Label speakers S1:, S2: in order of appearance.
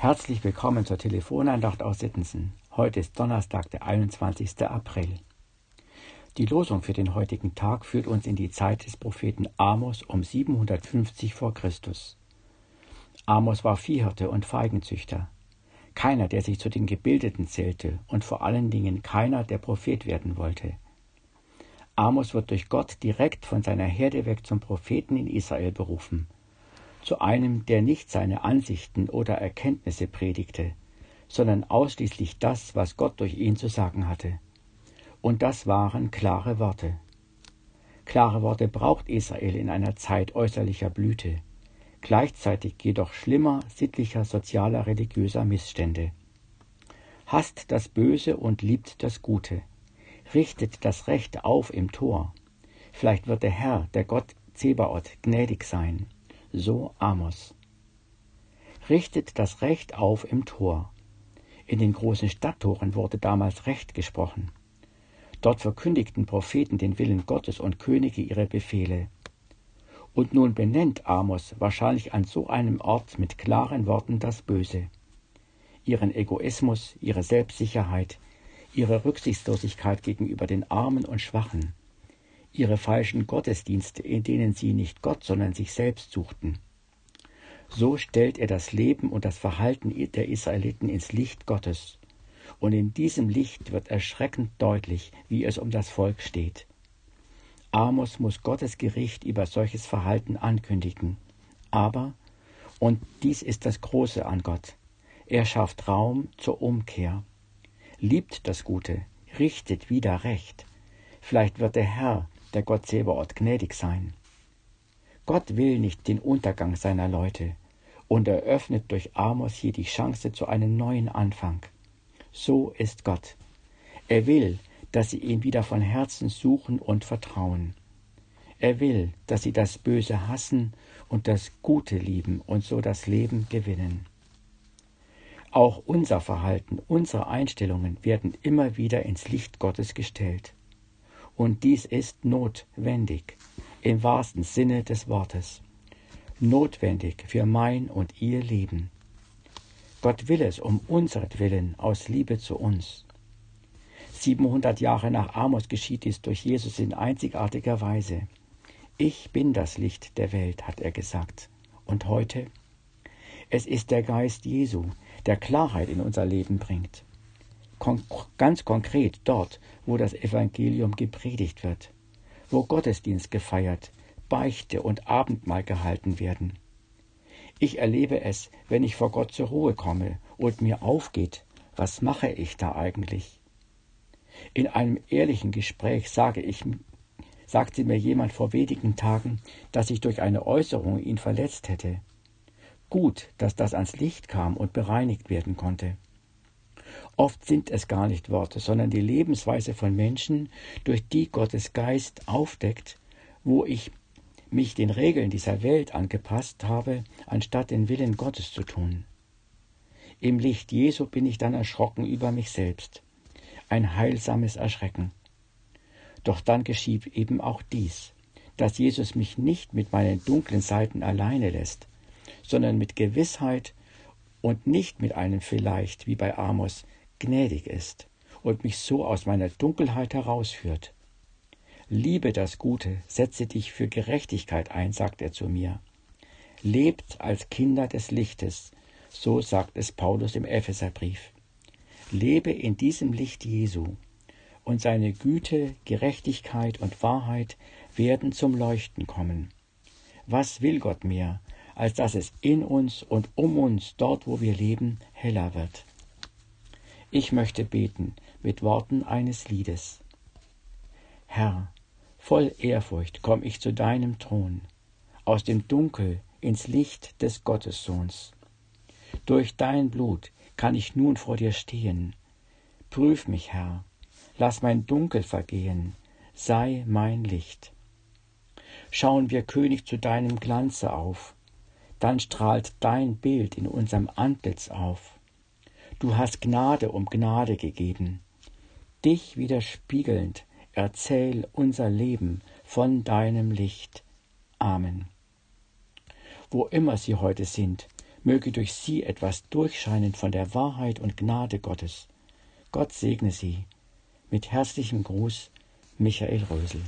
S1: Herzlich willkommen zur Telefonandacht aus Sittensen. Heute ist Donnerstag, der 21. April. Die Losung für den heutigen Tag führt uns in die Zeit des Propheten Amos um 750 vor Christus. Amos war Viehhirte und Feigenzüchter. Keiner, der sich zu den Gebildeten zählte und vor allen Dingen keiner, der Prophet werden wollte. Amos wird durch Gott direkt von seiner Herde weg zum Propheten in Israel berufen zu einem, der nicht seine Ansichten oder Erkenntnisse predigte, sondern ausschließlich das, was Gott durch ihn zu sagen hatte. Und das waren klare Worte. Klare Worte braucht Israel in einer Zeit äußerlicher Blüte, gleichzeitig jedoch schlimmer sittlicher, sozialer, religiöser Missstände. Hasst das Böse und liebt das Gute, richtet das Recht auf im Tor. Vielleicht wird der Herr, der Gott Zebaoth, gnädig sein so Amos. Richtet das Recht auf im Tor. In den großen Stadttoren wurde damals Recht gesprochen. Dort verkündigten Propheten den Willen Gottes und Könige ihre Befehle. Und nun benennt Amos wahrscheinlich an so einem Ort mit klaren Worten das Böse. Ihren Egoismus, ihre Selbstsicherheit, ihre Rücksichtslosigkeit gegenüber den Armen und Schwachen, ihre falschen Gottesdienste, in denen sie nicht Gott, sondern sich selbst suchten. So stellt er das Leben und das Verhalten der Israeliten ins Licht Gottes. Und in diesem Licht wird erschreckend deutlich, wie es um das Volk steht. Amos muss Gottes Gericht über solches Verhalten ankündigen. Aber, und dies ist das Große an Gott, er schafft Raum zur Umkehr, liebt das Gute, richtet wieder Recht. Vielleicht wird der Herr der Gott Zebaoth gnädig sein. Gott will nicht den Untergang seiner Leute und eröffnet durch Amos hier die Chance zu einem neuen Anfang. So ist Gott. Er will, dass sie ihn wieder von Herzen suchen und vertrauen. Er will, dass sie das Böse hassen und das Gute lieben und so das Leben gewinnen. Auch unser Verhalten, unsere Einstellungen werden immer wieder ins Licht Gottes gestellt. Und dies ist notwendig im wahrsten Sinne des Wortes. Notwendig für mein und ihr Leben. Gott will es um unseretwillen aus Liebe zu uns. 700 Jahre nach Amos geschieht dies durch Jesus in einzigartiger Weise. Ich bin das Licht der Welt, hat er gesagt. Und heute? Es ist der Geist Jesu, der Klarheit in unser Leben bringt kon ganz konkret dort, wo das Evangelium gepredigt wird, wo Gottesdienst gefeiert, Beichte und Abendmahl gehalten werden. Ich erlebe es, wenn ich vor Gott zur Ruhe komme und mir aufgeht, was mache ich da eigentlich? In einem ehrlichen Gespräch sage ich, sagte mir jemand vor wenigen Tagen, dass ich durch eine Äußerung ihn verletzt hätte. Gut, dass das ans Licht kam und bereinigt werden konnte. Oft sind es gar nicht Worte, sondern die Lebensweise von Menschen, durch die Gottes Geist aufdeckt, wo ich mich den Regeln dieser Welt angepasst habe, anstatt den Willen Gottes zu tun. Im Licht Jesu bin ich dann erschrocken über mich selbst. Ein heilsames Erschrecken. Doch dann geschieht eben auch dies, dass Jesus mich nicht mit meinen dunklen Seiten alleine lässt, sondern mit Gewissheit und nicht mit einem vielleicht wie bei Amos gnädig ist und mich so aus meiner Dunkelheit herausführt. Liebe das Gute, setze dich für Gerechtigkeit ein, sagt er zu mir. Lebt als Kinder des Lichtes, so sagt es Paulus im Epheserbrief. Lebe in diesem Licht Jesu, und seine Güte, Gerechtigkeit und Wahrheit werden zum Leuchten kommen. Was will Gott mehr, als dass es in uns und um uns, dort wo wir leben, heller wird. Ich möchte beten mit Worten eines Liedes. Herr, voll Ehrfurcht komm ich zu deinem Thron, aus dem Dunkel ins Licht des Gottessohns. Durch dein Blut kann ich nun vor dir stehen. Prüf mich, Herr, lass mein Dunkel vergehen, sei mein Licht. Schauen wir, König, zu deinem Glanze auf, dann strahlt dein Bild in unserem Antlitz auf. Du hast Gnade um Gnade gegeben. Dich widerspiegelnd erzähl unser Leben von deinem Licht. Amen. Wo immer Sie heute sind, Möge durch sie etwas durchscheinen von der Wahrheit und Gnade Gottes. Gott segne sie. Mit herzlichem Gruß, Michael Rösel.